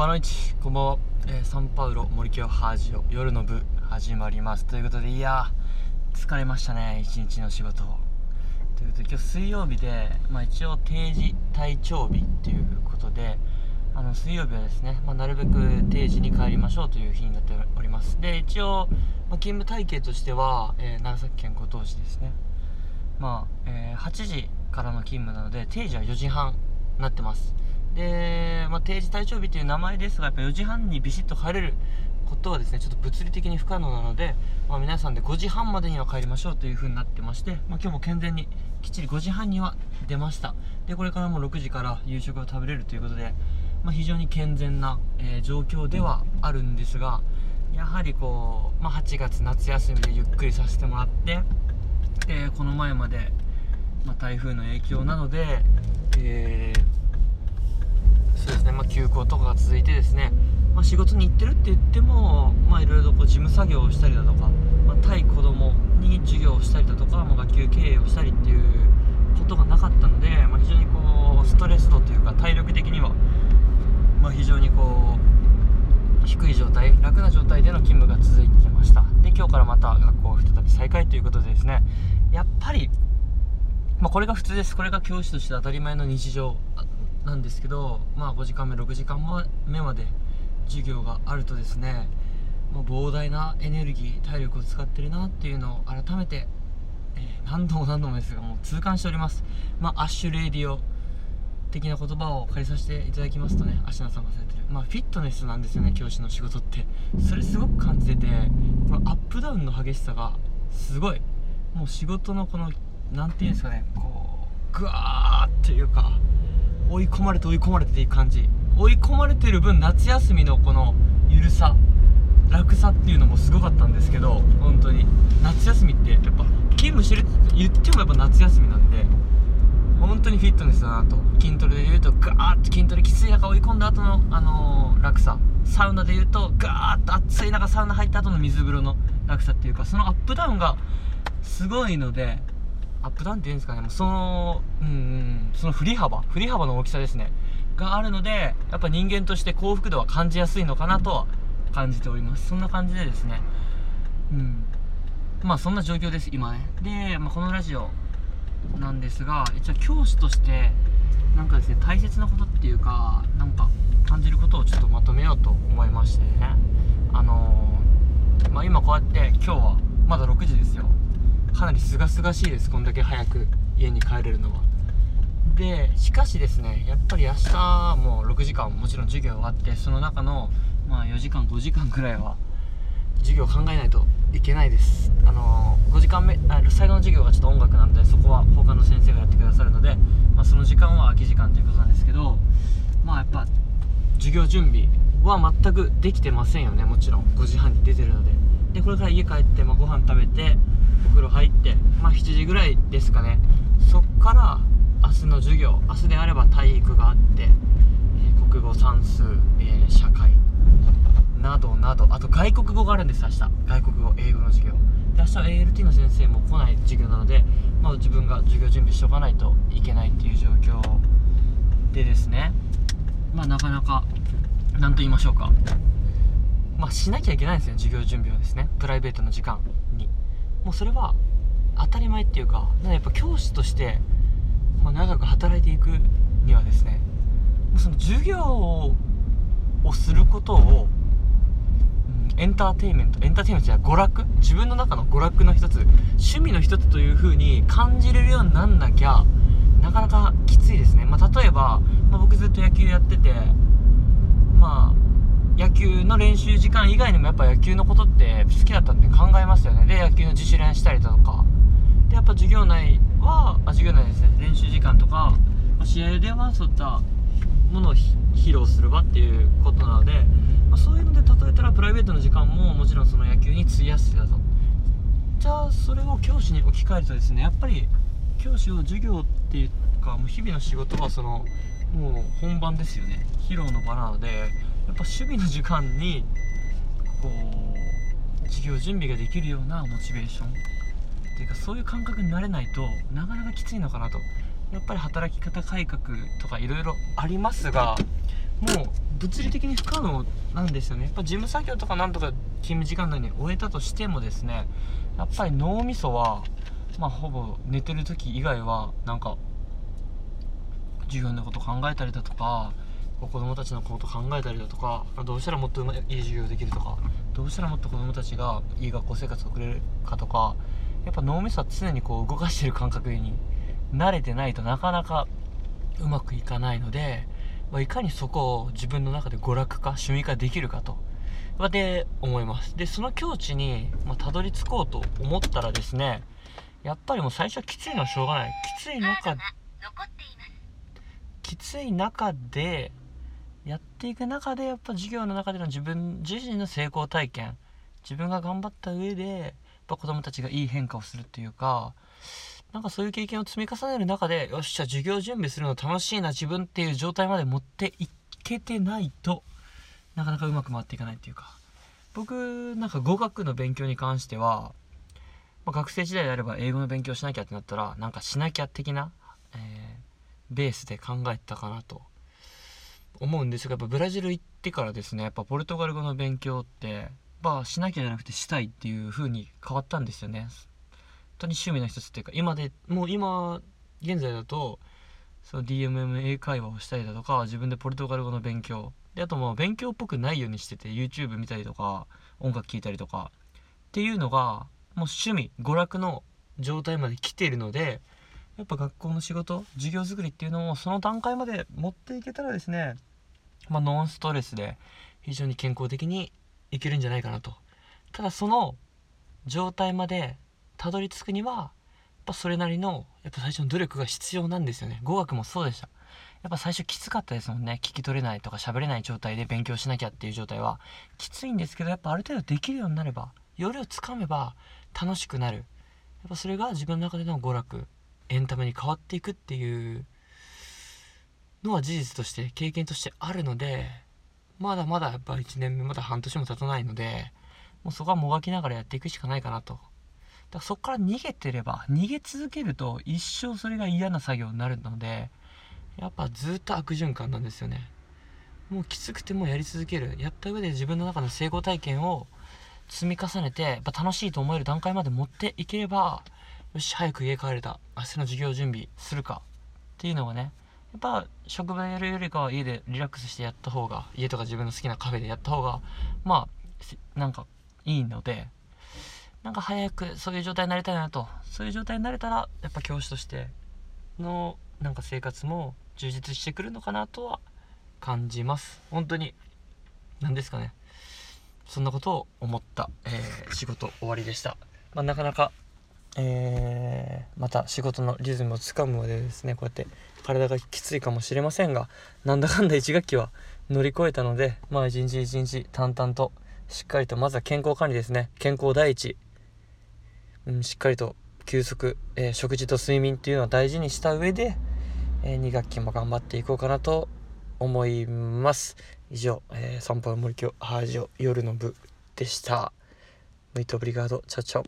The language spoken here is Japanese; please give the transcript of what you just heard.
バノイチこんばんは、えーサンパウロ森京ハージオ夜の部始まります。ということでいや疲れましたね一日の仕事ということで今日水曜日で、まあ、一応定時体調日っていうことであの水曜日はですね、まあ、なるべく定時に帰りましょうという日になっております。で一応、まあ、勤務体系としては、えー長崎県五島市ですね。まあ、えー8時からの勤務なので定時は4時半になってます。で、まあ、定時体調日という名前ですがやっぱ4時半にビシッと帰れることはですねちょっと物理的に不可能なので、まあ、皆さんで5時半までには帰りましょうという風になってまして、まあ、今日も健全にきっちり5時半には出ました。でこれからも6時から夕食を食べれるということで、まあ、非常に健全な、えー状況ではあるんですがやはりこう、まあ、8月夏休みでゆっくりさせてもらってでこの前まで、まあ、台風の影響なので、えーそうですね、まあ、休校とかが続いてですね、まあ、仕事に行ってるって言っても、まあ、いろいろこう事務作業をしたりだとか、まあ、対子供に授業をしたりだとか、まあ、学級経営をしたりっていうことがなかったので、まあ、非常にこうストレス度というか体力的には、まあ、非常にこう低い状態楽な状態での勤務が続いてました。で今日からまた学校再び再開ということでですね。やっぱりまあ、これが普通です。これが教師として当たり前の日常なんですけど、まあ、5時間目6時間目まで授業があるとですね、まあ、膨大なエネルギー体力を使ってるなっていうのを改めて、えー何度も何度もですがもう痛感しております、まあ、 Ash Radio 的な言葉を借りさせていただきますとね芦名さんがされてる、まあ、フィットネスなんですよね教師の仕事って。それすごく感じててこのアップダウンの激しさがすごい。もう仕事のこのなんていうんですかねこうグワーっていうか追い込まれて追い込まれてっていう感じ。追い込まれてる分夏休みのこのゆるさ楽さっていうのもすごかったんですけど本当に。夏休みってやっぱ勤務してるって言ってもやっぱ夏休みなんで本当にフィットネスだなと。筋トレで言うとガーッと筋トレきつい中追い込んだ後の、あのー楽さ。サウナで言うとガーッと暑い中サウナ入った後の水風呂の楽さっていうかそのアップダウンがすごいのでアップダウンっていうんですかね。そのうんうんその振り幅振り幅の大きさですね。があるのでやっぱ人間として幸福度は感じやすいのかなとは感じております。そんな感じでですね。うん。まあそんな状況です今ね。で、まあ、このラジオなんですが一応教師としてなんかですね大切なことっていうかなんか感じることをちょっとまとめようと思いましてね。あのーまあ今こうやって今日はまだ6時ですよ。かなり清々しいですこんだけ早く家に帰れるのは。でしかしですねやっぱり明日も6時間もちろん授業があってその中のまあ4時間5時間くらいは授業考えないといけないです。あのー5時間目あ最後の授業がちょっと音楽なんでそこは他の先生がやってくださるので、まあ、その時間は空き時間ということなんですけどまあやっぱ授業準備は全くできてませんよねもちろん。5時半に出てるので。でこれから家帰って、まあ、ご飯食べてお風呂入って、まあ、7時ぐらいですかね。そっから明日の授業明日であれば体育があって、えー国語算数、えー社会などなど。あと外国語があるんです明日。外国語英語の授業。で明日は ALT の先生も来ない授業なので、まあ、自分が授業準備しておかないといけないっていう状況でですね。まあなかなか何と言いましょうか。まあしなきゃいけないんですよ授業準備はですね。プライベートの時間に。もうそれは当たり前っていうかかやっぱ教師として、まあ、長く働いていくにはですねその授業をすることをエンターテインメントエンターテインメントじゃない娯楽自分の中の娯楽の一つ趣味の一つという風に感じれるようになんなきゃなかなかきついですね、まあ、例えば、まあ、僕ずっと野球やっててまあ野球の練習時間以外にもやっぱ野球のことって好きだったんで考えますよね。で野球の自主練したりだとか。でやっぱ授業内はあ授業内ですね。練習時間とか試合ではそういったものを披露する場っていうことなので、まあ、そういうので例えたらプライベートの時間ももちろんその野球に費やしてたと。じゃあそれを教師に置き換えるとですねやっぱり教師を授業っていうかもう日々の仕事はそのもう本番ですよね。披露の場なのでやっぱ守備の時間にこう授業準備ができるようなモチベーション。っていうかそういう感覚になれないとなかなかきついのかなと。やっぱり働き方改革とかいろいろありますがもう物理的に不可能なんですよね。やっぱ事務作業とかなんとか勤務時間内に終えたとしてもですねやっぱり脳みそはまあほぼ寝てる時以外はなんか授業のこと考えたりだとか子供たちのこと考えたりだとかどうしたらもっといい授業できるとかどうしたらもっと子供たちがいい学校生活を送れるかとかやっぱ脳みそは常にこう動かしてる感覚に慣れてないとなかなかうまくいかないので、まあ、いかにそこを自分の中で娯楽化趣味化できるかとで思います。でその境地に、まあ、たどり着こうと思ったらですねやっぱりもう最初はきついのはしょうがない。きつい中きつい中でやっていく中でやっぱ授業の中での自分自身の成功体験自分が頑張った上でやっぱ子供たちがいい変化をするっていうかなんかそういう経験を積み重ねる中でよっしゃ授業準備するの楽しいな自分っていう状態まで持っていけてないとなかなかうまく回っていかないっていうか。僕なんか語学の勉強に関しては、まあ、学生時代であれば英語の勉強しなきゃってなったらなんかしなきゃ的な、えー、ベースで考えたかなと。思うんですがやっぱブラジル行ってからですねやっぱポルトガル語の勉強ってまあしなきゃじゃなくてしたいっていう風に変わったんですよね。本当に趣味の一つっていうか今でもう今現在だとその DMM 英会話をしたりだとか自分でポルトガル語の勉強。であともう勉強っぽくないようにしてて YouTube 見たりとか音楽聴いたりとかっていうのがもう趣味娯楽の状態まで来ているのでやっぱ学校の仕事授業作りっていうのもその段階まで持っていけたらですねまあ、ノンストレスで非常に健康的にいけるんじゃないかなと。ただその状態までたどり着くにはやっぱそれなりのやっぱ最初の努力が必要なんですよね。語学もそうでした。やっぱ最初きつかったですもんね。聞き取れないとか喋れない状態で勉強しなきゃっていう状態は。きついんですけどやっぱある程度できるようになればよりをつかめば楽しくなる。やっぱそれが自分の中での娯楽エンタメに変わっていくっていうのは事実として経験としてあるのでまだまだやっぱ1年目まだ半年も経たないのでもうそこはもがきながらやっていくしかないかなと。だからそこから逃げてれば逃げ続けると一生それが嫌な作業になるのでやっぱずっと悪循環なんですよね。もうきつくてもやり続ける。やった上で自分の中の成功体験を積み重ねてやっぱ楽しいと思える段階まで持っていければよし早く家帰れた。明日の授業準備するか。っていうのがねやっぱ職場やるよりかは家でリラックスしてやった方が家とか自分の好きなカフェでやった方がまあなんかいいのでなんか早くそういう状態になりたいなと。そういう状態になれたらやっぱ教師としてのなんか生活も充実してくるのかなとは感じます。本当に何ですかね。そんなことを思った、えー、仕事終わりでした、まあ、なかなかえー、また仕事のリズムをつかむまでですねこうやって体がきついかもしれませんがなんだかんだ1学期は乗り越えたのでまあ一日一日淡々としっかりとまずは健康管理ですね。健康第一、うん、しっかりと休息、えー、食事と睡眠っていうのを大事にした上で、えー、2学期も頑張っていこうかなと思います。以上、えー、散歩の森京ハージオ夜の部でした。ムイトブリガードチャチャ